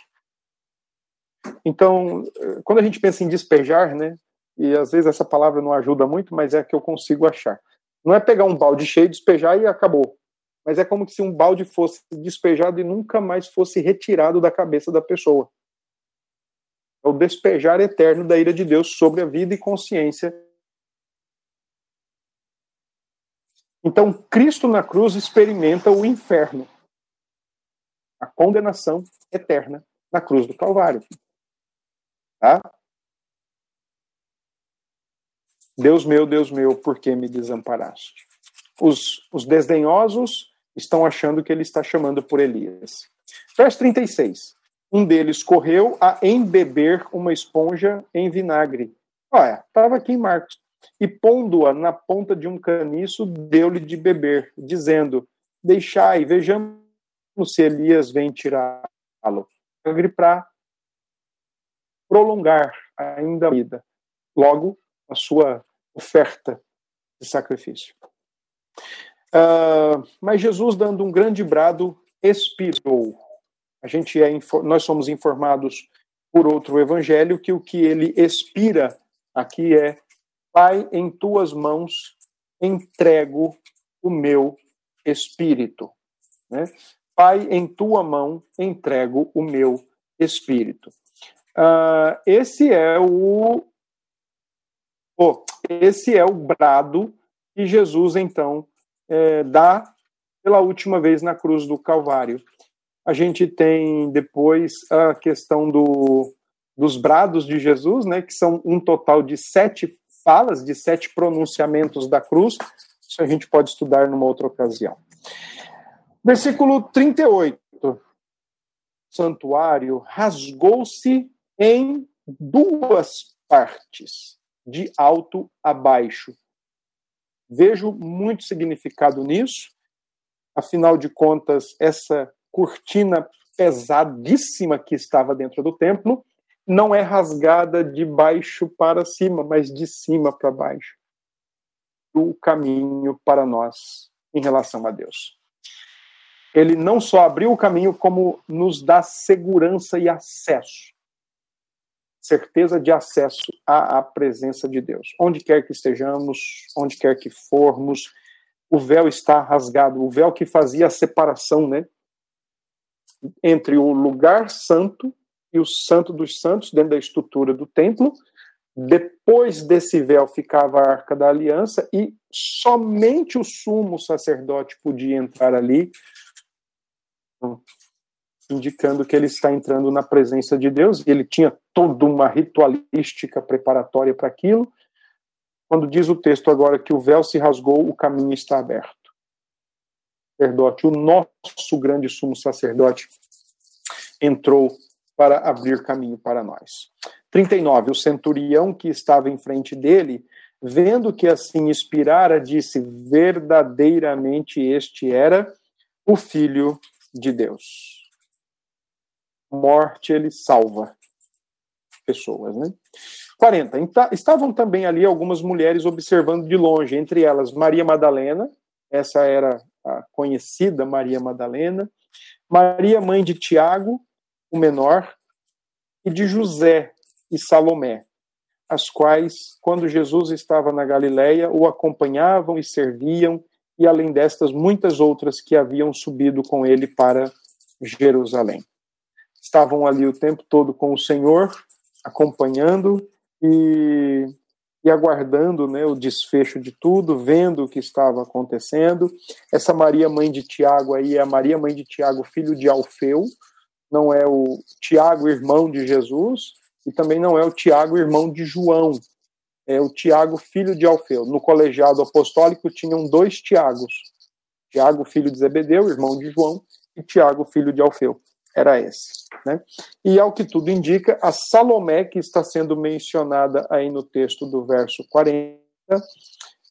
Então, quando a gente pensa em despejar, né, e às vezes essa palavra não ajuda muito, mas é a que eu consigo achar. Não é pegar um balde cheio, despejar e acabou. Mas é como se um balde fosse despejado e nunca mais fosse retirado da cabeça da pessoa é o despejar eterno da ira de Deus sobre a vida e consciência. Então, Cristo na cruz experimenta o inferno, a condenação eterna na cruz do Calvário. Tá? Deus meu, Deus meu, por que me desamparaste? Os, os desdenhosos estão achando que ele está chamando por Elias. Verso 36. Um deles correu a embeber uma esponja em vinagre. Olha, estava aqui em Marcos. E pondo-a na ponta de um caniço, deu-lhe de beber, dizendo: Deixai, vejamos se Elias vem tirá-lo. Para prolongar ainda a vida. Logo, a sua oferta de sacrifício. Uh, mas Jesus, dando um grande brado, expirou a gente é nós somos informados por outro evangelho que o que ele expira aqui é Pai, em tuas mãos entrego o meu espírito. Né? Pai, em tua mão entrego o meu espírito. Uh, esse é o oh, esse é o brado que Jesus então é, dá pela última vez na cruz do Calvário. A gente tem depois a questão do, dos brados de Jesus, né, que são um total de sete falas, de sete pronunciamentos da cruz. Isso a gente pode estudar numa outra ocasião. Versículo 38. O santuário rasgou-se em duas partes, de alto a baixo. Vejo muito significado nisso. Afinal de contas, essa cortina pesadíssima que estava dentro do templo não é rasgada de baixo para cima, mas de cima para baixo. O caminho para nós em relação a Deus. Ele não só abriu o caminho, como nos dá segurança e acesso. Certeza de acesso à, à presença de Deus. Onde quer que estejamos, onde quer que formos, o véu está rasgado. O véu que fazia a separação, né? entre o lugar santo e o santo dos santos, dentro da estrutura do templo, Depois desse véu ficava a arca da aliança e somente o sumo sacerdote podia entrar ali, indicando que ele está entrando na presença de Deus. Ele tinha toda uma ritualística preparatória para aquilo. Quando diz o texto agora que o véu se rasgou, o caminho está aberto. Sacerdote, o nosso grande sumo sacerdote entrou para abrir caminho para nós. 39. O centurião que estava em frente dele, vendo que assim inspirara, disse: Verdadeiramente este era o Filho de Deus. Morte ele salva pessoas, né? 40. Estavam também ali algumas mulheres observando de longe, entre elas Maria Madalena, essa era a conhecida Maria Madalena, Maria, mãe de Tiago, o menor, e de José e Salomé, as quais, quando Jesus estava na Galileia, o acompanhavam e serviam, e além destas, muitas outras que haviam subido com ele para Jerusalém. Estavam ali o tempo todo com o Senhor, acompanhando e, e aguardando né, o desfecho de tudo, vendo o que estava acontecendo. Essa Maria, mãe de Tiago, aí é a Maria, mãe de Tiago, filho de Alfeu, não é o Tiago, irmão de Jesus, e também não é o Tiago, irmão de João, é o Tiago, filho de Alfeu. No colegiado apostólico tinham dois Tiagos: Tiago, filho de Zebedeu, irmão de João, e Tiago, filho de Alfeu. Era esse. Né? E ao que tudo indica, a Salomé, que está sendo mencionada aí no texto do verso 40,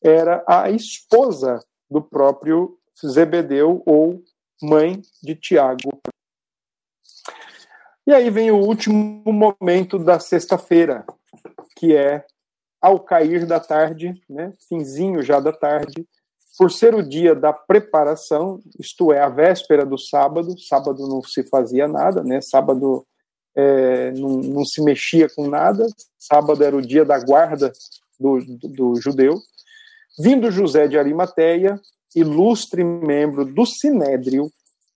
era a esposa do próprio Zebedeu ou mãe de Tiago e aí vem o último momento da sexta-feira, que é ao cair da tarde, né, finzinho já da tarde, por ser o dia da preparação, isto é, a véspera do sábado, sábado não se fazia nada, né, sábado é, não, não, se mexia com nada, sábado era o dia da guarda do, do, do judeu, vindo José de Arimateia, ilustre membro do Sinédrio,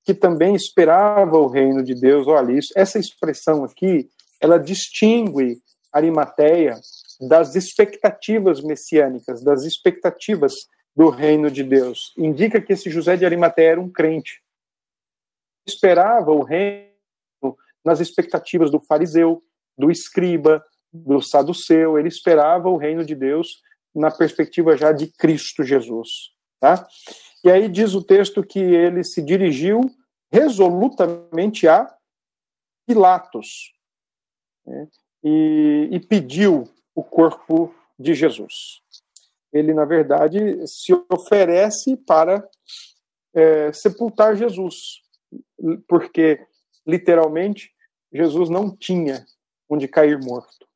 que também esperava o reino de Deus. Olha, isso, essa expressão aqui, ela distingue Arimateia das expectativas messiânicas, das expectativas do reino de Deus. Indica que esse José de Arimateia era um crente. Esperava o reino nas expectativas do fariseu, do escriba, do saduceu, ele esperava o reino de Deus na perspectiva já de Cristo Jesus, tá? E aí diz o texto que ele se dirigiu resolutamente a Pilatos né, e, e pediu o corpo de Jesus. Ele, na verdade, se oferece para é, sepultar Jesus, porque, literalmente, Jesus não tinha onde cair morto.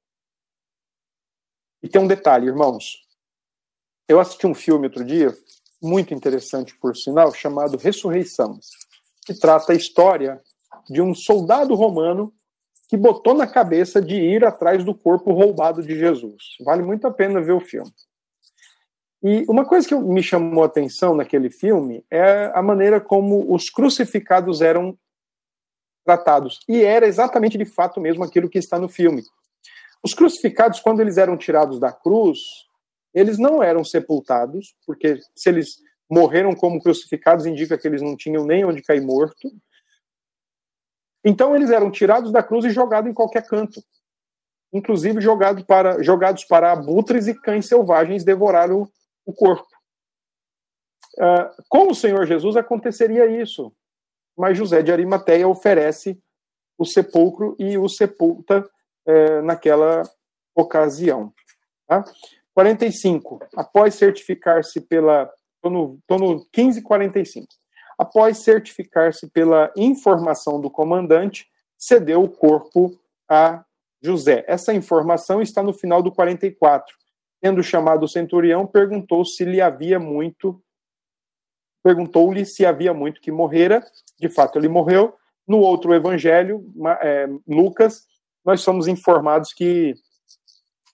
E tem um detalhe, irmãos. Eu assisti um filme outro dia, muito interessante, por sinal, chamado Ressurreição que trata a história de um soldado romano que botou na cabeça de ir atrás do corpo roubado de Jesus. Vale muito a pena ver o filme. E uma coisa que me chamou a atenção naquele filme é a maneira como os crucificados eram tratados. E era exatamente de fato mesmo aquilo que está no filme. Os crucificados, quando eles eram tirados da cruz, eles não eram sepultados, porque se eles morreram como crucificados indica que eles não tinham nem onde cair morto. Então eles eram tirados da cruz e jogados em qualquer canto, inclusive jogado para, jogados para abutres e cães selvagens devorar o, corpo. Uh, com o Senhor Jesus aconteceria isso, mas José de Arimateia oferece o sepulcro e o sepulta uh, naquela ocasião. Tá? 45. Após certificar-se pela Estou no, tô no 1545. Após certificar-se pela informação do comandante, cedeu o corpo a José. Essa informação está no final do 44. Tendo chamado o centurião, perguntou se lhe havia muito perguntou-lhe se havia muito que morrera. De fato, ele morreu. No outro evangelho, é, Lucas, nós somos informados que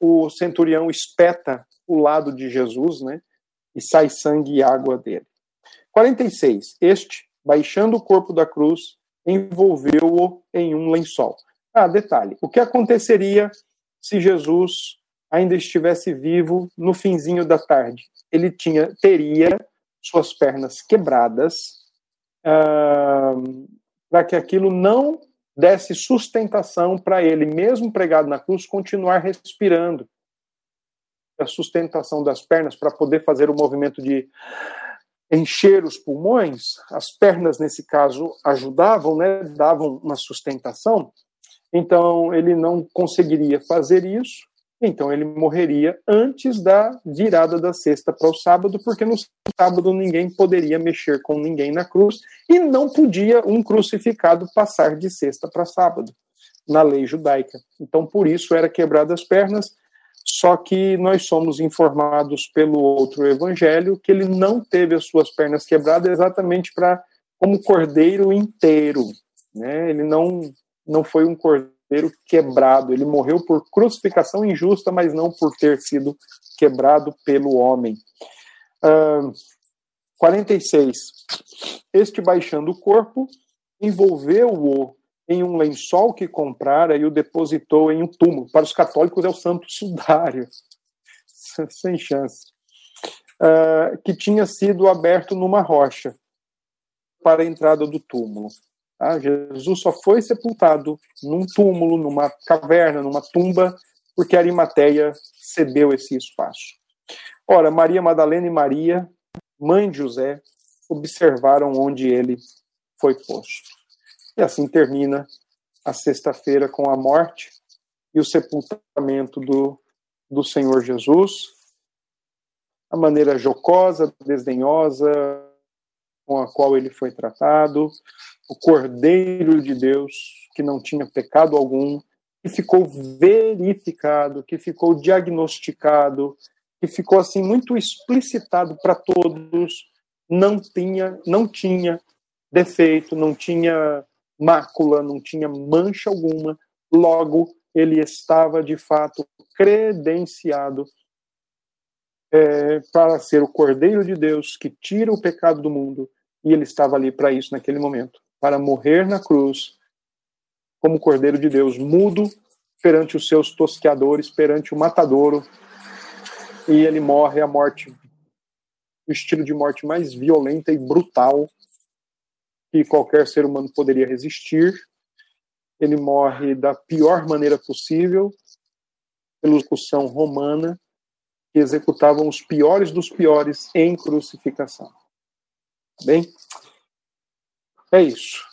o centurião espeta o lado de Jesus, né? e sai sangue e água dele. 46. Este, baixando o corpo da cruz, envolveu-o em um lençol. Ah, detalhe: o que aconteceria se Jesus ainda estivesse vivo no finzinho da tarde. Ele tinha teria suas pernas quebradas uh, para que aquilo não desse sustentação para ele, mesmo pregado na cruz, continuar respirando. A sustentação das pernas para poder fazer o movimento de encher os pulmões, as pernas nesse caso ajudavam, né, davam uma sustentação. Então ele não conseguiria fazer isso então ele morreria antes da virada da sexta para o sábado, porque no sábado ninguém poderia mexer com ninguém na cruz e não podia um crucificado passar de sexta para sábado na lei judaica. Então por isso era quebrado as pernas. Só que nós somos informados pelo outro evangelho que ele não teve as suas pernas quebradas exatamente para como cordeiro inteiro, né? Ele não não foi um cordeiro cordeiro quebrado. Ele morreu por crucificação injusta, mas não por ter sido quebrado pelo homem. Uh, 46. Este baixando o corpo, envolveu-o em um lençol que comprara e o depositou em um túmulo. Para os católicos é o santo sudário. (laughs) Sem chance. Uh, que tinha sido aberto numa rocha para a entrada do túmulo. Ah, Jesus só foi sepultado num túmulo, numa caverna, numa tumba, porque Arimateia cedeu esse espaço. Ora, Maria Madalena e Maria, mãe de José, observaram onde ele foi posto. E assim termina a sexta-feira com a morte e o sepultamento do, do Senhor Jesus. A maneira jocosa, desdenhosa com a qual ele foi tratado, o Cordeiro de Deus, que não tinha pecado algum, que ficou verificado, que ficou diagnosticado, que ficou assim muito explicitado para todos, não tinha, não tinha defeito, não tinha mácula, não tinha mancha alguma, logo ele estava de fato credenciado é, para ser o Cordeiro de Deus que tira o pecado do mundo, e ele estava ali para isso naquele momento para morrer na cruz como Cordeiro de Deus, mudo perante os seus tosqueadores, perante o matadouro, e ele morre a morte, o estilo de morte mais violenta e brutal que qualquer ser humano poderia resistir. Ele morre da pior maneira possível, pela execução romana, que executavam os piores dos piores em crucificação. Bem, é isso.